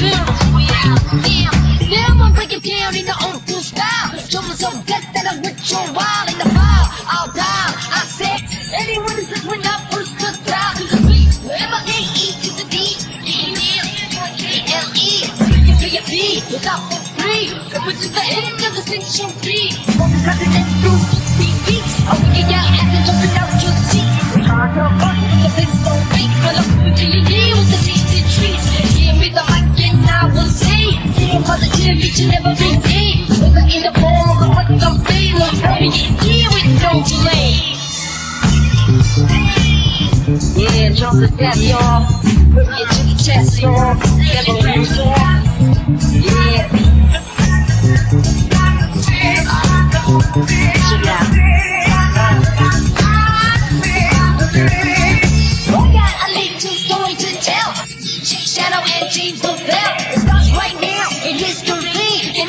beautiful now I'm breaking down in the old school style that I'm wild in the mile I'll die I said anyone is the beat M-A-E to the D E-M-A-L-E you. for free to the end of the section B I'm cutting it get your ass and jumping out your each and every day. Whether in the form or what I'm feeling. Hurry get here with no delay. Yeah, jump the death, y'all. Put me to the chest, y'all. Never lose, y'all. Yeah. Check it out. Oh, got a little story to tell. Chick Shadow and James Lavelle.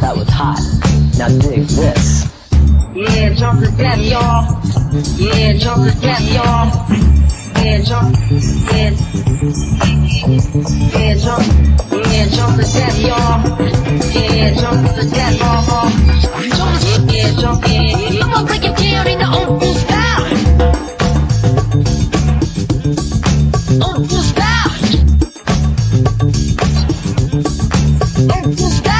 That was hot. Now dig this. Yeah, jump the back, y'all. Yeah, jump the back, y'all. Yeah, jump. Yeah. Yeah, jump. Yeah, jump it back, y'all. Yeah, jump it back, y'all. Yeah, jump. Yeah. I'ma break it down in the old school style. Old school style. Oh,